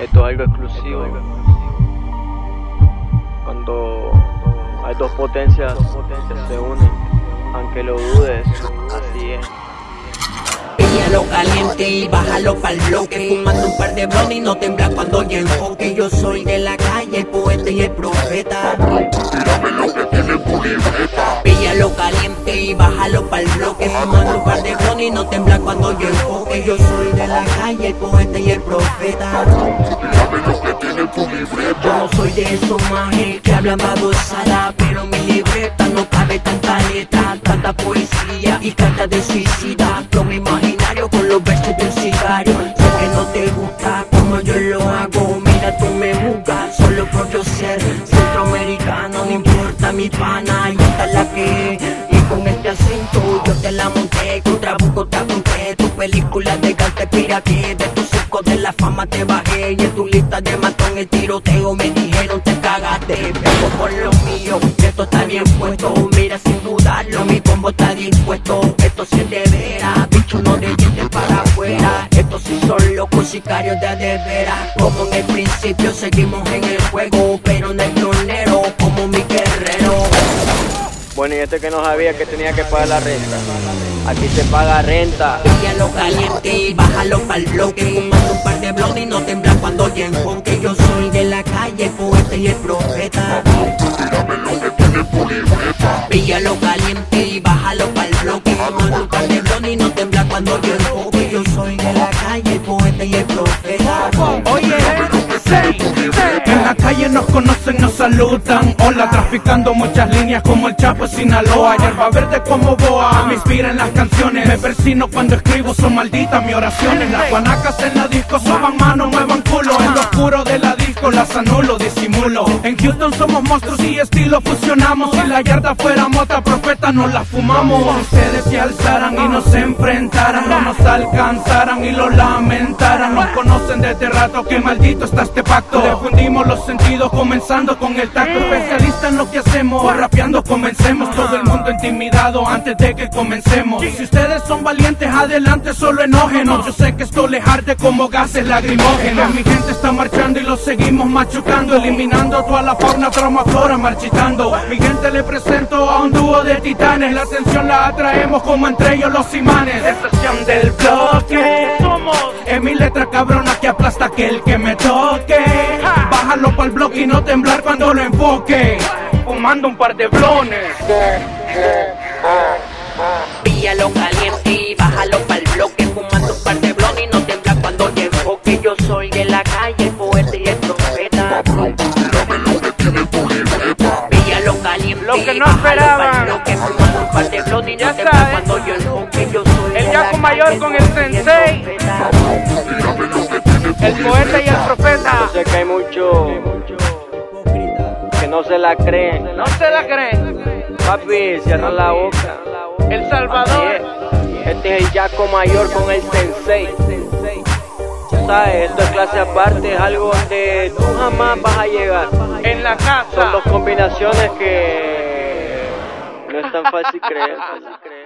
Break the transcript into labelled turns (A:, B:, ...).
A: Esto es algo exclusivo. Cuando hay dos potencias que se unen, aunque lo dudes, así es.
B: Píllalo caliente y bájalo pa'l bloque. Fumando un par de blondes y no tembla cuando yo enfoque. Yo soy de la calle, el poeta y el profeta. Píllalo caliente y bájalo pa'l bloque. Fumando un par de blondes y no tembla cuando yo enfoque Yo soy de la calle, el poeta y el profeta. Yo no soy de esos majes que hablan babosada Pero mi libreta no cabe tanta letra, tanta poesía y carta de suicida. Flow imaginario con los versos de un sicario. Sé que no te gusta como yo lo hago. Mira tú me juzgas solo por yo ser centroamericano. No importa mi pana, y esta es la que. Y con este acento yo te la monté. Contra buco te apunté Tu película de arte pirate. De tu circo de la fama te bajé. Y en tu lista de matón el tiroteo Me dijeron te cagaste Vengo por lo mío, esto está bien puesto. Mira sin dudarlo, mi combo está dispuesto. Esto sí es de veras, bicho no de dientes para afuera. Estos sí son locos sicarios de de veras. Como en el principio seguimos en el juego Pero como mi guerrero
A: Bueno, y este que no sabía que tenía que pagar la renta. Aquí se paga renta.
B: Píllalo caliente y bájalo pa'l bloque Fumando un par de blondes y no tembla cuando yo enfoque Yo soy de la calle, poeta y el profeta Píllalo caliente
C: saludan. Hola, traficando muchas líneas como el Chapo de Sinaloa. Hierba verde como boa, me inspiran las canciones. Me persino cuando escribo, son malditas mis oraciones. Las guanacas en la disco soban mano, muevan culo. En lo oscuro de la disco las anulo, disimulo. En Houston somos monstruos y estilo fusionamos. Si la yarda fuera mota, profeta nos la fumamos. Si ustedes se alzaran y nos enfrentaran, no nos alcanzaran y lo lamentaran. Nos conocen desde rato que maldito está este pacto. Defundimos los sentidos comenzando con el tacto. Especialista en lo que hacemos, rapeando comencemos. Todo el mundo intimidado antes de que comencemos. Si ustedes son valientes, adelante, solo enógenos. Yo sé que esto les arde como gases lacrimógenos. Mi gente está marchando y lo seguimos machucando. Eliminando toda la fauna, trauma, flora, marchitando. Mi gente le presento a un dúo de titanes. La atención la atraemos como entre ellos los imanes. Estación del bloque. Somos en mi letra cabrona que aplasta aquel que me toque. Pa'l bloque y no temblar cuando lo enfoque. Fumando un par de blones.
B: Píllalo caliente y bájalo pa'l bloque Fumando un par de blondes y no tembla cuando yo enfoque Yo soy de la calle, el poeta y el profeta Píllalo caliente
C: Lo que no
B: bájalo
C: El
B: poeta y
C: el profeta.
A: Yo sé que hay muchos que no se la creen.
C: No se la creen.
A: Papi, cierra la boca.
C: El Salvador.
A: es. Este es el Yaco Mayor con el Sensei. ¿Sabes? Esto es clase aparte, es algo donde tú jamás vas a llegar.
C: En la
A: Son
C: casa.
A: dos combinaciones que no es tan fácil creer. fácil creer.